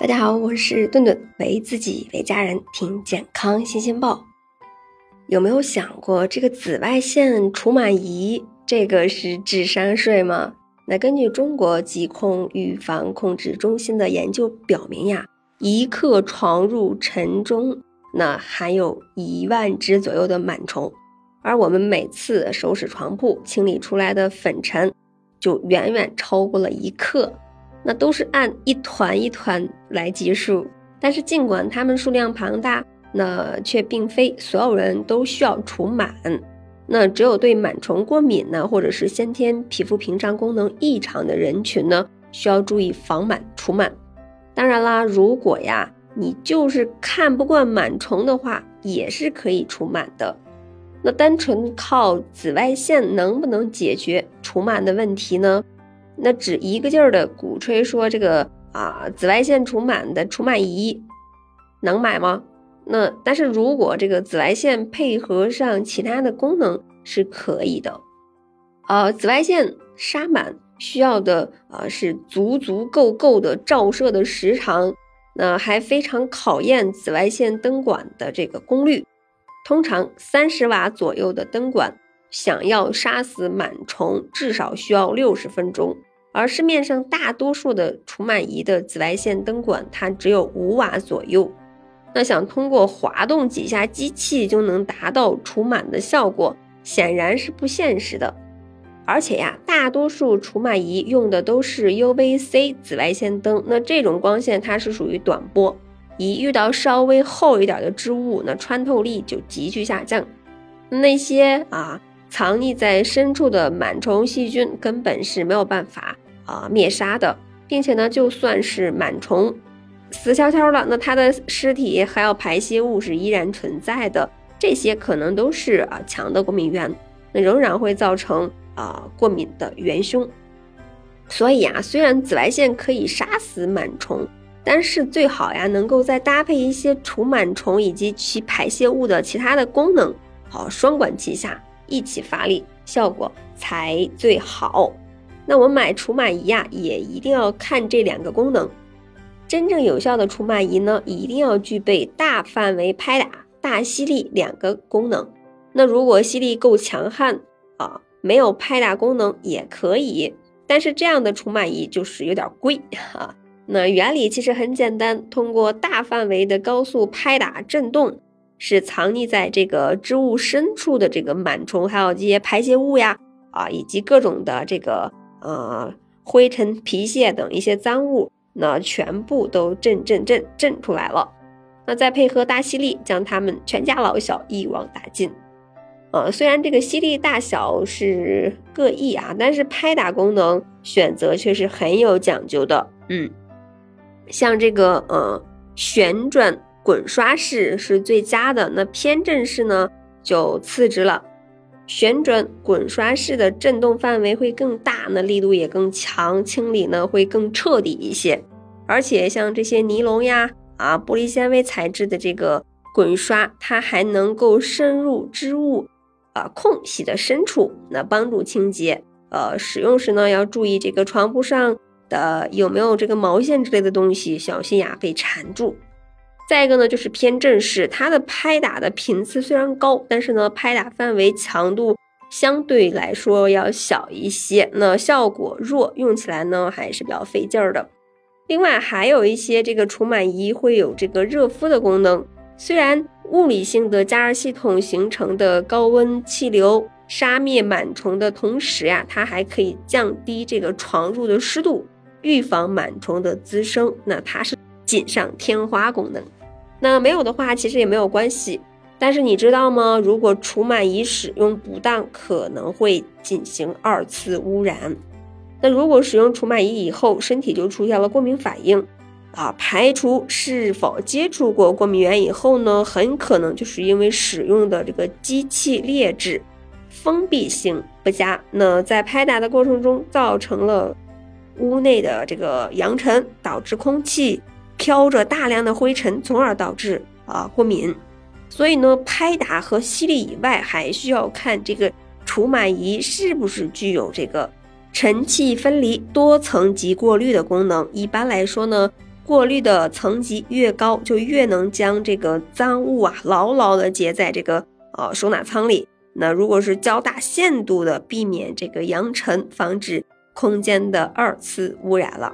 大家好，我是顿顿，为自己为家人听健康新鲜报。有没有想过，这个紫外线除螨仪这个是智商税吗？那根据中国疾控预防控制中心的研究表明呀，一克床褥尘中那含有一万只左右的螨虫，而我们每次收拾床铺清理出来的粉尘就远远超过了一克。那都是按一团一团来计数，但是尽管它们数量庞大，那却并非所有人都需要除螨。那只有对螨虫过敏呢，或者是先天皮肤屏障功能异常的人群呢，需要注意防螨除螨。当然啦，如果呀你就是看不惯螨虫的话，也是可以除螨的。那单纯靠紫外线能不能解决除螨的问题呢？那只一个劲儿的鼓吹说这个啊，紫外线除螨的除螨仪能买吗？那但是如果这个紫外线配合上其他的功能是可以的。呃，紫外线杀螨需要的啊是足足够够的照射的时长，那还非常考验紫外线灯管的这个功率。通常三十瓦左右的灯管，想要杀死螨虫，至少需要六十分钟。而市面上大多数的除螨仪的紫外线灯管，它只有五瓦左右。那想通过滑动几下机器就能达到除螨的效果，显然是不现实的。而且呀，大多数除螨仪用的都是 UVC 紫外线灯，那这种光线它是属于短波，一遇到稍微厚一点的织物，那穿透力就急剧下降。那些啊。藏匿在深处的螨虫细菌根本是没有办法啊灭杀的，并且呢，就算是螨虫死翘翘了，那它的尸体还有排泄物是依然存在的，这些可能都是啊强的过敏源，那仍然会造成啊过敏的元凶。所以啊，虽然紫外线可以杀死螨虫，但是最好呀能够再搭配一些除螨虫以及其排泄物的其他的功能，好双管齐下。一起发力，效果才最好。那我们买除螨仪呀，也一定要看这两个功能。真正有效的除螨仪呢，一定要具备大范围拍打、大吸力两个功能。那如果吸力够强悍啊，没有拍打功能也可以，但是这样的除螨仪就是有点贵哈。那原理其实很简单，通过大范围的高速拍打震动。是藏匿在这个织物深处的这个螨虫，还有这些排泄物呀，啊，以及各种的这个呃灰尘、皮屑等一些脏物，那全部都震震震震出来了。那再配合大吸力，将它们全家老小一网打尽。呃，虽然这个吸力大小是各异啊，但是拍打功能选择却是很有讲究的。嗯，像这个呃旋转。滚刷式是最佳的，那偏振式呢就次之了。旋转滚刷式的震动范围会更大，那力度也更强，清理呢会更彻底一些。而且像这些尼龙呀、啊玻璃纤维材质的这个滚刷，它还能够深入织物啊空隙的深处，那帮助清洁。呃，使用时呢要注意这个床铺上的有没有这个毛线之类的东西，小心呀被缠住。再一个呢，就是偏正式，它的拍打的频次虽然高，但是呢，拍打范围强度相对来说要小一些，那效果弱，用起来呢还是比较费劲儿的。另外还有一些这个除螨仪会有这个热敷的功能，虽然物理性的加热系统形成的高温气流杀灭螨虫的同时呀，它还可以降低这个床褥的湿度，预防螨虫的滋生，那它是锦上添花功能。那没有的话，其实也没有关系。但是你知道吗？如果除螨仪使用不当，可能会进行二次污染。那如果使用除螨仪以后，身体就出现了过敏反应，啊，排除是否接触过过敏源以后呢，很可能就是因为使用的这个机器劣质，封闭性不佳。那在拍打的过程中，造成了屋内的这个扬尘，导致空气。飘着大量的灰尘，从而导致啊过敏。所以呢，拍打和吸力以外，还需要看这个除螨仪是不是具有这个尘气分离、多层级过滤的功能。一般来说呢，过滤的层级越高，就越能将这个脏物啊牢牢的结在这个呃收纳舱里。那如果是较大限度的避免这个扬尘，防止空间的二次污染了。